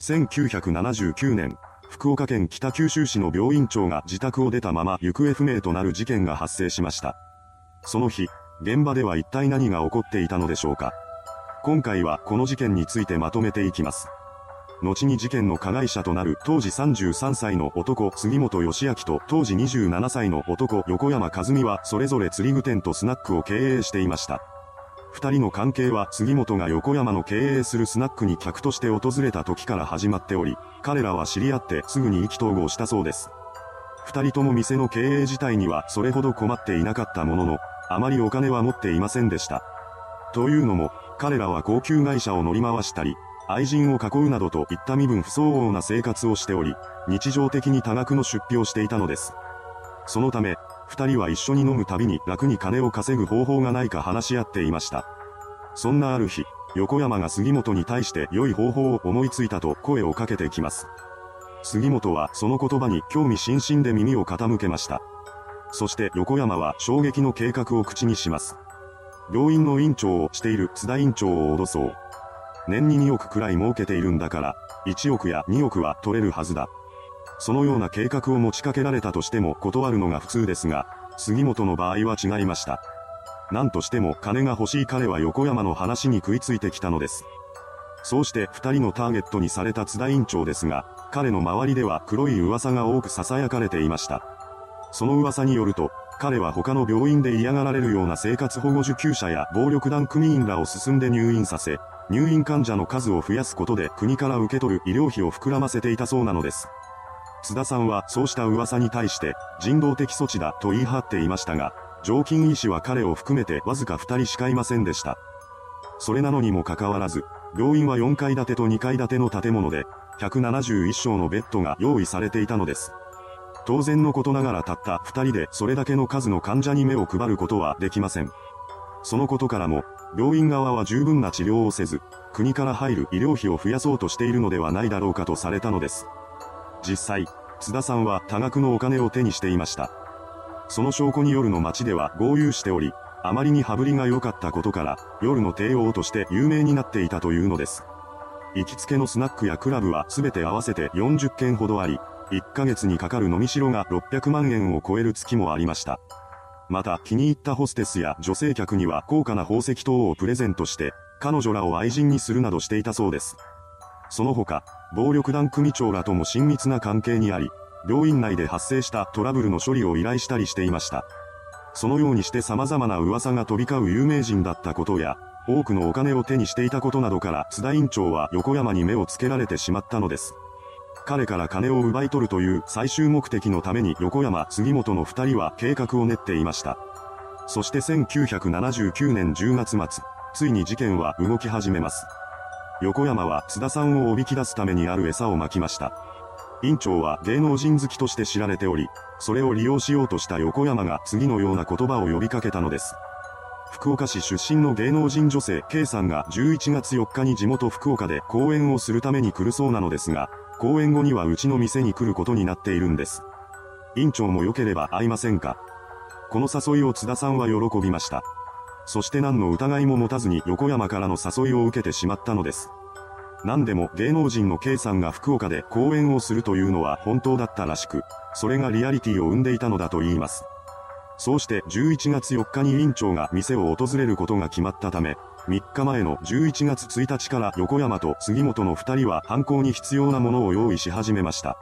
1979年、福岡県北九州市の病院長が自宅を出たまま行方不明となる事件が発生しました。その日、現場では一体何が起こっていたのでしょうか。今回はこの事件についてまとめていきます。後に事件の加害者となる当時33歳の男杉本義明と当時27歳の男横山和美はそれぞれ釣り具店とスナックを経営していました。二人の関係は杉本が横山の経営するスナックに客として訪れた時から始まっており、彼らは知り合ってすぐに意気投合したそうです。二人とも店の経営自体にはそれほど困っていなかったものの、あまりお金は持っていませんでした。というのも、彼らは高級会社を乗り回したり、愛人を囲うなどといった身分不相応な生活をしており、日常的に多額の出費をしていたのです。そのため、二人は一緒に飲むたびに楽に金を稼ぐ方法がないか話し合っていました。そんなある日、横山が杉本に対して良い方法を思いついたと声をかけてきます。杉本はその言葉に興味津々で耳を傾けました。そして横山は衝撃の計画を口にします。病院の院長をしている津田院長を脅そう。年に2億くらい儲けているんだから、1億や2億は取れるはずだ。そのような計画を持ちかけられたとしても断るのが普通ですが、杉本の場合は違いました。何としても金が欲しい彼は横山の話に食いついてきたのです。そうして二人のターゲットにされた津田院長ですが、彼の周りでは黒い噂が多く囁かれていました。その噂によると、彼は他の病院で嫌がられるような生活保護受給者や暴力団組員らを進んで入院させ、入院患者の数を増やすことで国から受け取る医療費を膨らませていたそうなのです。津田さんはそうした噂に対して人道的措置だと言い張っていましたが、常勤医師は彼を含めてわずか2人しかいませんでした。それなのにもかかわらず、病院は4階建てと2階建ての建物で、171床のベッドが用意されていたのです。当然のことながらたった2人でそれだけの数の患者に目を配ることはできません。そのことからも、病院側は十分な治療をせず、国から入る医療費を増やそうとしているのではないだろうかとされたのです。実際、津田さんは多額のお金を手にしていました。その証拠に夜の街では合流しており、あまりに羽振りが良かったことから、夜の帝王として有名になっていたというのです。行きつけのスナックやクラブは全て合わせて40件ほどあり、1ヶ月にかかる飲み代が600万円を超える月もありました。また気に入ったホステスや女性客には高価な宝石等をプレゼントして、彼女らを愛人にするなどしていたそうです。その他、暴力団組長らとも親密な関係にあり、病院内で発生したトラブルの処理を依頼したりしていました。そのようにして様々な噂が飛び交う有名人だったことや、多くのお金を手にしていたことなどから津田院長は横山に目をつけられてしまったのです。彼から金を奪い取るという最終目的のために横山杉本の二人は計画を練っていました。そして1979年10月末、ついに事件は動き始めます。横山は津田さんをおびき出すためにある餌をまきました。院長は芸能人好きとして知られており、それを利用しようとした横山が次のような言葉を呼びかけたのです。福岡市出身の芸能人女性 K さんが11月4日に地元福岡で講演をするために来るそうなのですが、講演後にはうちの店に来ることになっているんです。院長も良ければ会いませんか？この誘いを津田さんは喜びました。そして何の疑いも持たずに横山からの誘いを受けてしまったのです。何でも芸能人の K さんが福岡で講演をするというのは本当だったらしく、それがリアリティを生んでいたのだと言います。そうして11月4日に院長が店を訪れることが決まったため、3日前の11月1日から横山と杉本の2人は犯行に必要なものを用意し始めました。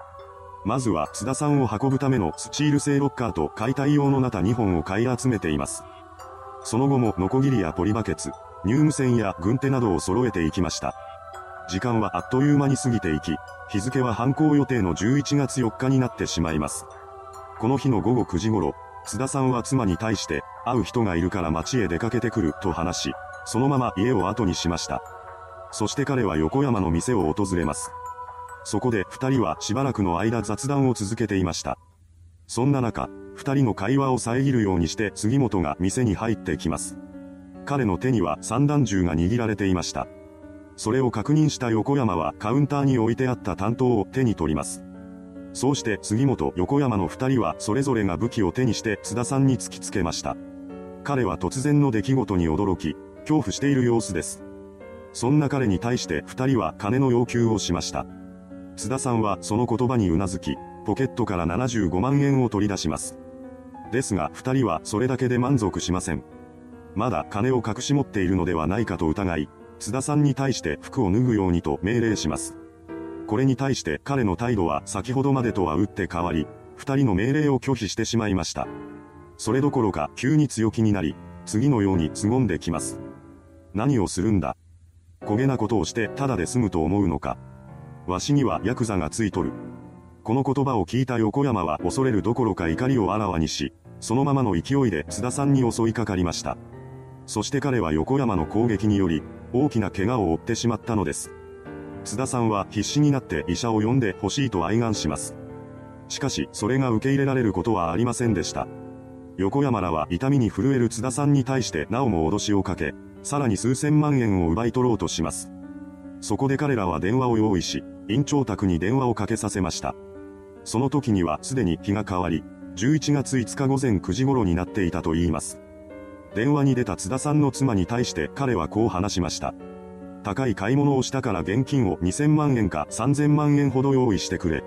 まずは津田さんを運ぶためのスチール製ロッカーと解体用のナタ2本を買い集めています。その後もノコギリやポリバケツ、入無線や軍手などを揃えていきました。時間はあっという間に過ぎていき、日付は犯行予定の11月4日になってしまいます。この日の午後9時頃、津田さんは妻に対して、会う人がいるから街へ出かけてくると話し、そのまま家を後にしました。そして彼は横山の店を訪れます。そこで二人はしばらくの間雑談を続けていました。そんな中、二人の会話を遮るようにして杉本が店に入ってきます。彼の手には散弾銃が握られていました。それを確認した横山はカウンターに置いてあった担当を手に取ります。そうして杉本、横山の二人はそれぞれが武器を手にして津田さんに突きつけました。彼は突然の出来事に驚き、恐怖している様子です。そんな彼に対して二人は金の要求をしました。津田さんはその言葉にうなずき、ポケットから75万円を取り出します。ですが二人はそれだけで満足しません。まだ金を隠し持っているのではないかと疑い、津田さんに対して服を脱ぐようにと命令します。これに対して彼の態度は先ほどまでとは打って変わり、二人の命令を拒否してしまいました。それどころか急に強気になり、次のように凄んできます。何をするんだ？焦げなことをしてただで済むと思うのか。わしにはヤクザがついとる。この言葉を聞いた横山は恐れるどころか怒りをあらわにし、そのままの勢いで津田さんに襲いかかりました。そして彼は横山の攻撃により、大きな怪我を負ってしまったのです。津田さんは必死になって医者を呼んでほしいと哀願します。しかし、それが受け入れられることはありませんでした。横山らは痛みに震える津田さんに対してなおも脅しをかけ、さらに数千万円を奪い取ろうとします。そこで彼らは電話を用意し、院長宅に電話をかけさせました。その時にはすでに日が変わり、11月5日午前9時頃になっていたと言います。電話に出た津田さんの妻に対して彼はこう話しました。高い買い物をしたから現金を2000万円か3000万円ほど用意してくれ。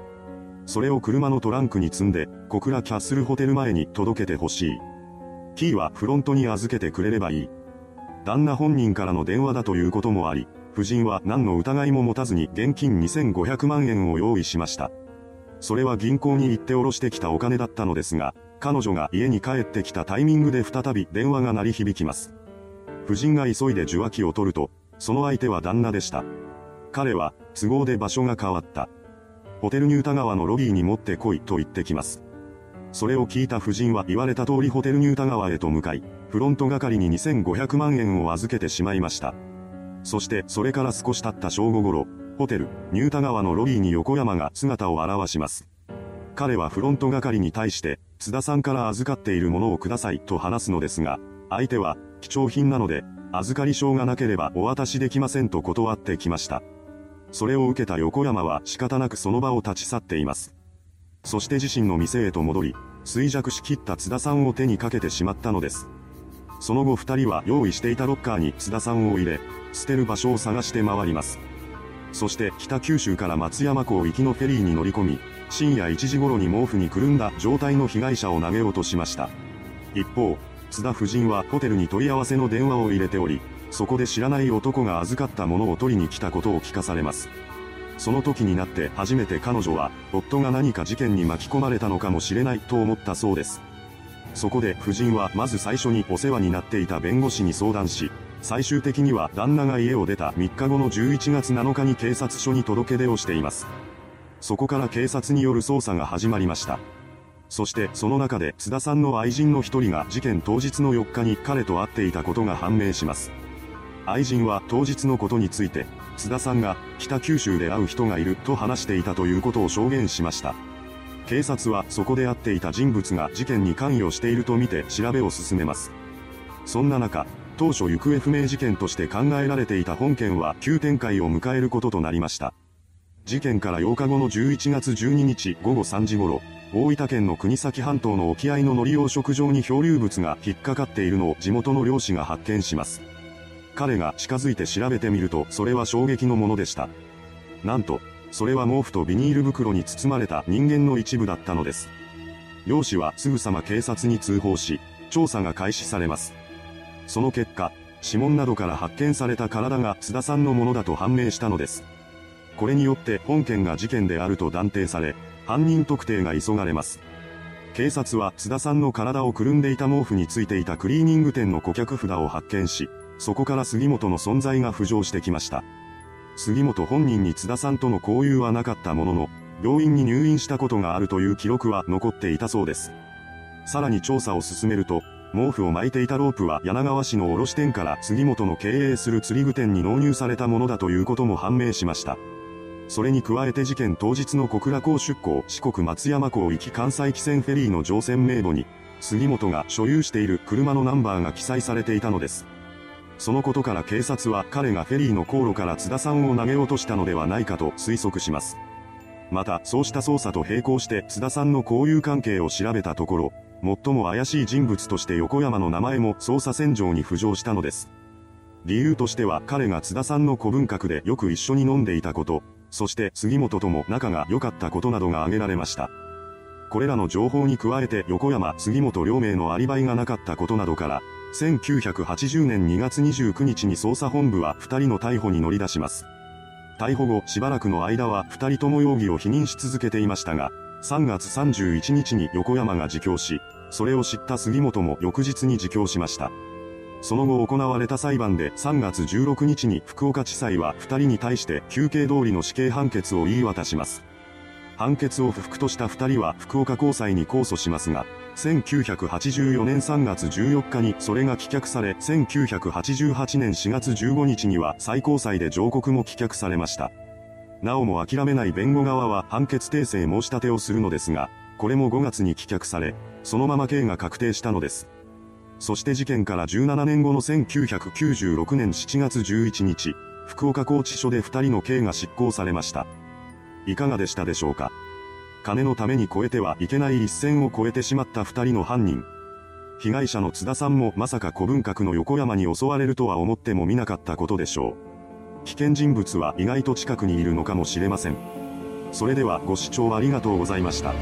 それを車のトランクに積んで、小倉キャッスルホテル前に届けてほしい。キーはフロントに預けてくれればいい。旦那本人からの電話だということもあり、夫人は何の疑いも持たずに現金2500万円を用意しました。それは銀行に行って下ろしてきたお金だったのですが、彼女が家に帰ってきたタイミングで再び電話が鳴り響きます。夫人が急いで受話器を取ると、その相手は旦那でした。彼は、都合で場所が変わった。ホテルニュータ川のロビーに持ってこいと言ってきます。それを聞いた夫人は言われた通りホテルニュータ川へと向かい、フロント係に2500万円を預けてしまいました。そしてそれから少し経った正午頃、ホテル、ニュータ川のロビーに横山が姿を現します。彼はフロント係に対して、津田さんから預かっているものをくださいと話すのですが、相手は、貴重品なので、預かり証がなければお渡しできませんと断ってきました。それを受けた横山は仕方なくその場を立ち去っています。そして自身の店へと戻り、衰弱しきった津田さんを手にかけてしまったのです。その後二人は用意していたロッカーに津田さんを入れ、捨てる場所を探して回ります。そして北九州から松山港行きのフェリーに乗り込み、深夜1時頃に毛布にくるんだ状態の被害者を投げ落としました。一方、津田夫人はホテルに問い合わせの電話を入れており、そこで知らない男が預かったものを取りに来たことを聞かされます。その時になって初めて彼女は、夫が何か事件に巻き込まれたのかもしれないと思ったそうです。そこで夫人はまず最初にお世話になっていた弁護士に相談し、最終的には旦那が家を出た3日後の11月7日に警察署に届け出をしています。そこから警察による捜査が始まりました。そしてその中で津田さんの愛人の一人が事件当日の4日に彼と会っていたことが判明します。愛人は当日のことについて、津田さんが北九州で会う人がいると話していたということを証言しました。警察はそこで会っていた人物が事件に関与しているとみて調べを進めます。そんな中、当初行方不明事件として考えられていた本件は急展開を迎えることとなりました。事件から8日後の11月12日午後3時頃、大分県の国東半島の沖合の海苔養殖場に漂流物が引っかかっているのを地元の漁師が発見します。彼が近づいて調べてみるとそれは衝撃のものでした。なんと、それは毛布とビニール袋に包まれた人間の一部だったのです。漁師はすぐさま警察に通報し、調査が開始されます。その結果、指紋などから発見された体が津田さんのものだと判明したのです。これによって本件が事件であると断定され、犯人特定が急がれます。警察は津田さんの体をくるんでいた毛布についていたクリーニング店の顧客札を発見し、そこから杉本の存在が浮上してきました。杉本本人に津田さんとの交友はなかったものの、病院に入院したことがあるという記録は残っていたそうです。さらに調査を進めると、毛布を巻いていたロープは柳川市の卸店から杉本の経営する釣具店に納入されたものだということも判明しました。それに加えて事件当日の小倉港出港四国松山港行き関西汽船フェリーの乗船名簿に、杉本が所有している車のナンバーが記載されていたのです。そのことから警察は彼がフェリーの航路から津田さんを投げ落としたのではないかと推測します。また、そうした捜査と並行して津田さんの交友関係を調べたところ、最も怪しい人物として横山の名前も捜査線上に浮上したのです。理由としては彼が津田さんの古文閣でよく一緒に飲んでいたこと、そして杉本とも仲が良かったことなどが挙げられました。これらの情報に加えて横山杉本両名のアリバイがなかったことなどから、1980年2月29日に捜査本部は2人の逮捕に乗り出します。逮捕後しばらくの間は2人とも容疑を否認し続けていましたが、3月31日に横山が自供し、それを知った杉本も翌日に自供しました。その後行われた裁判で3月16日に福岡地裁は2人に対して休刑通りの死刑判決を言い渡します。判決を不服とした2人は福岡高裁に控訴しますが、1984年3月14日にそれが棄却され、1988年4月15日には最高裁で上告も棄却されました。なおも諦めない弁護側は判決訂正申し立てをするのですが、これも5月に棄却され、そのまま刑が確定したのです。そして事件から17年後の1996年7月11日、福岡拘置所で2人の刑が執行されました。いかがでしたでしょうか？金のために超えてはいけない一線を越えてしまった二人の犯人。被害者の津田さんもまさか古文閣の横山に襲われるとは思ってもみなかったことでしょう。危険人物は意外と近くにいるのかもしれません。それではご視聴ありがとうございました。